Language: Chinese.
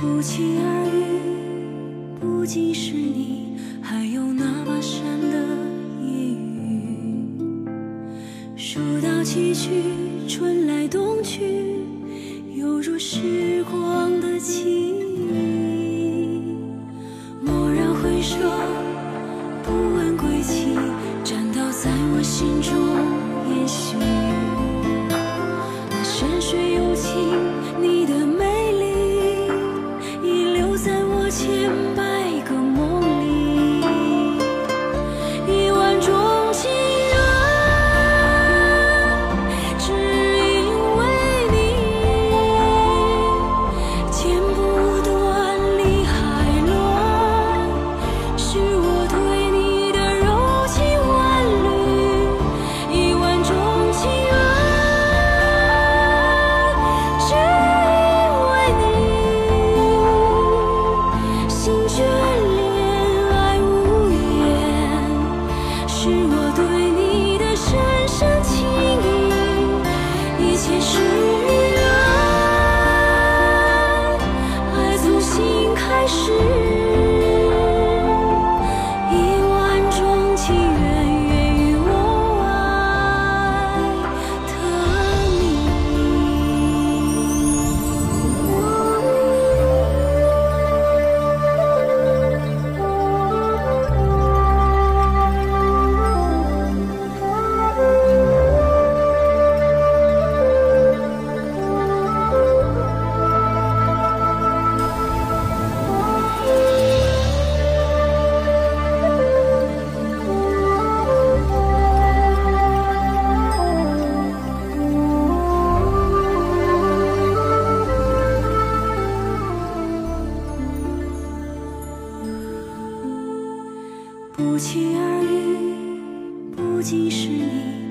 不期而遇，不仅是你，还有那跋山的夜雨。数到崎岖，春来冬去，犹如时光的记忆。蓦然回首，不问归期，栈道在我心中不期而遇，不仅是你，